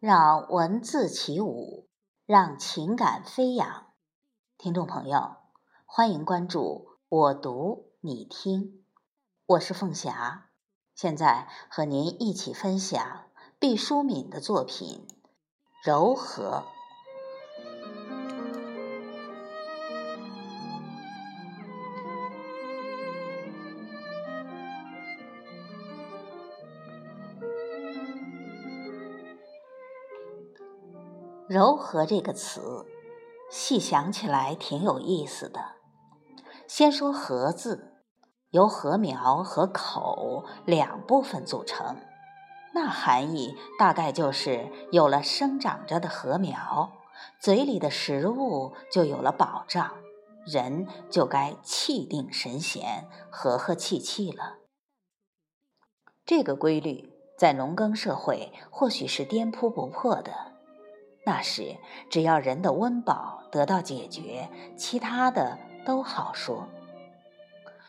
让文字起舞，让情感飞扬。听众朋友，欢迎关注我读你听，我是凤霞，现在和您一起分享毕淑敏的作品《柔和》。柔和这个词，细想起来挺有意思的。先说“和”字，由禾苗和口两部分组成，那含义大概就是有了生长着的禾苗，嘴里的食物就有了保障，人就该气定神闲、和和气气了。这个规律在农耕社会或许是颠扑不破的。那时，只要人的温饱得到解决，其他的都好说。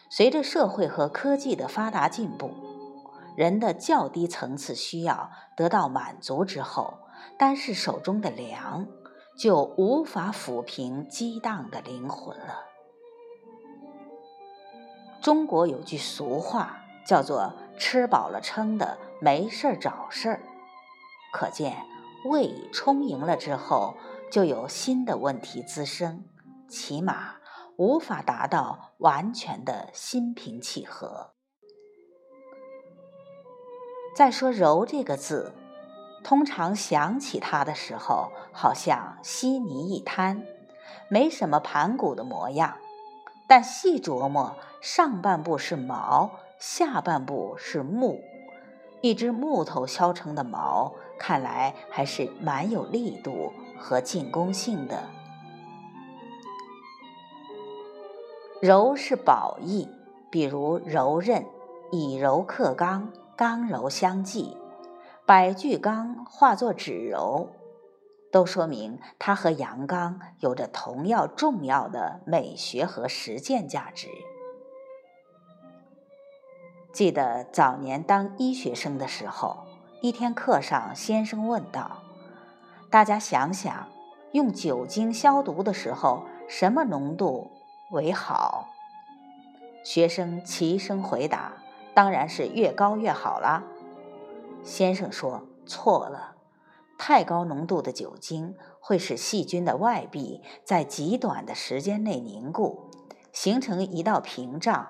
随着社会和科技的发达进步，人的较低层次需要得到满足之后，单是手中的粮就无法抚平激荡的灵魂了。中国有句俗话，叫做“吃饱了撑的，没事儿找事儿”，可见。胃充盈了之后，就有新的问题滋生，起码无法达到完全的心平气和。再说“柔”这个字，通常想起它的时候，好像稀泥一滩，没什么盘古的模样。但细琢磨，上半部是毛，下半部是木，一只木头削成的矛。看来还是蛮有力度和进攻性的。柔是宝义，比如柔韧，以柔克刚，刚柔相济，百具刚化作指柔，都说明它和阳刚有着同样重要的美学和实践价值。记得早年当医学生的时候。一天课上，先生问道：“大家想想，用酒精消毒的时候，什么浓度为好？”学生齐声回答：“当然是越高越好啦。”先生说：“错了，太高浓度的酒精会使细菌的外壁在极短的时间内凝固，形成一道屏障，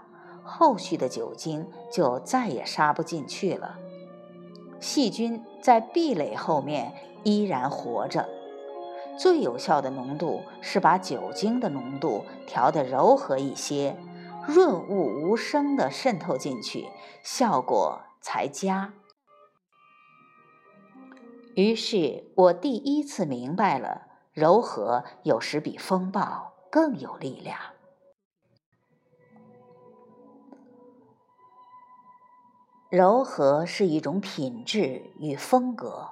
后续的酒精就再也杀不进去了。”细菌在壁垒后面依然活着，最有效的浓度是把酒精的浓度调得柔和一些，润物无声地渗透进去，效果才佳。于是我第一次明白了，柔和有时比风暴更有力量。柔和是一种品质与风格，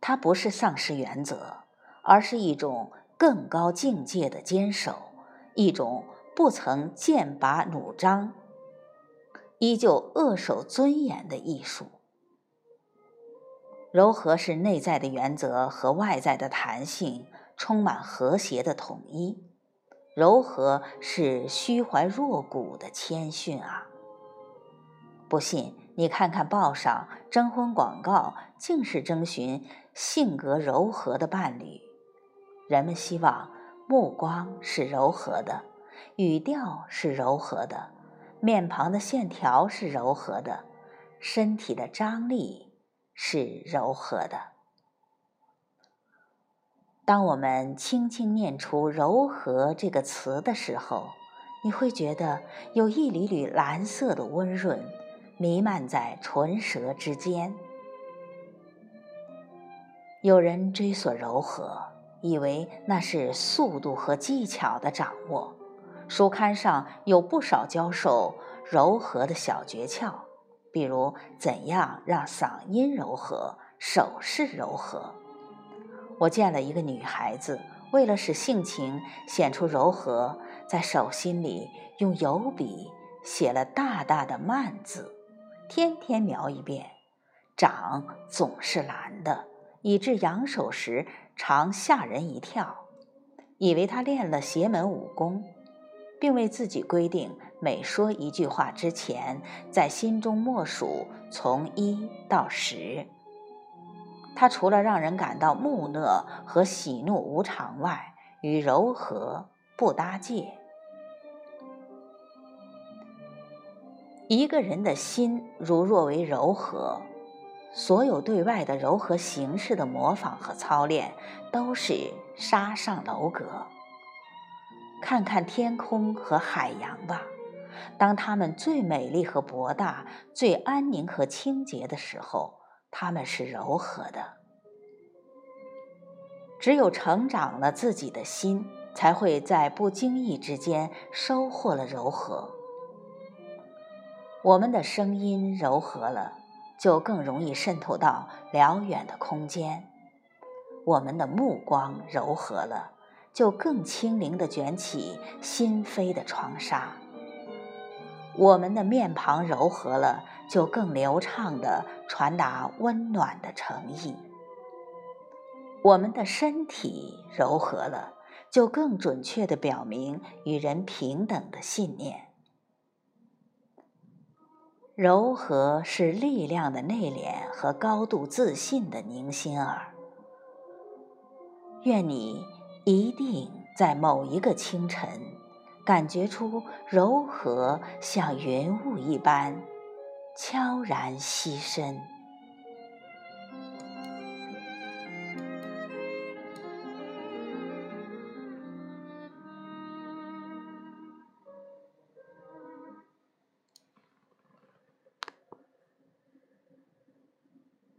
它不是丧失原则，而是一种更高境界的坚守，一种不曾剑拔弩张，依旧扼守尊严的艺术。柔和是内在的原则和外在的弹性充满和谐的统一，柔和是虚怀若谷的谦逊啊！不信。你看看报上征婚广告，尽是征询性格柔和的伴侣。人们希望目光是柔和的，语调是柔和的，面庞的线条是柔和的，身体的张力是柔和的。当我们轻轻念出“柔和”这个词的时候，你会觉得有一缕缕蓝色的温润。弥漫在唇舌之间。有人追索柔和，以为那是速度和技巧的掌握。书刊上有不少教授柔和的小诀窍，比如怎样让嗓音柔和、手势柔和。我见了一个女孩子，为了使性情显出柔和，在手心里用油笔写了大大的“慢”字。天天描一遍，掌总是蓝的，以致扬手时常吓人一跳，以为他练了邪门武功，并为自己规定，每说一句话之前，在心中默数从一到十。他除了让人感到木讷和喜怒无常外，与柔和不搭界。一个人的心如若为柔和，所有对外的柔和形式的模仿和操练，都是沙上楼阁。看看天空和海洋吧，当它们最美丽和博大、最安宁和清洁的时候，它们是柔和的。只有成长了自己的心，才会在不经意之间收获了柔和。我们的声音柔和了，就更容易渗透到辽远的空间；我们的目光柔和了，就更轻灵地卷起心扉的窗纱；我们的面庞柔和了，就更流畅地传达温暖的诚意；我们的身体柔和了，就更准确地表明与人平等的信念。柔和是力量的内敛和高度自信的宁心儿。愿你一定在某一个清晨，感觉出柔和像云雾一般悄然栖身。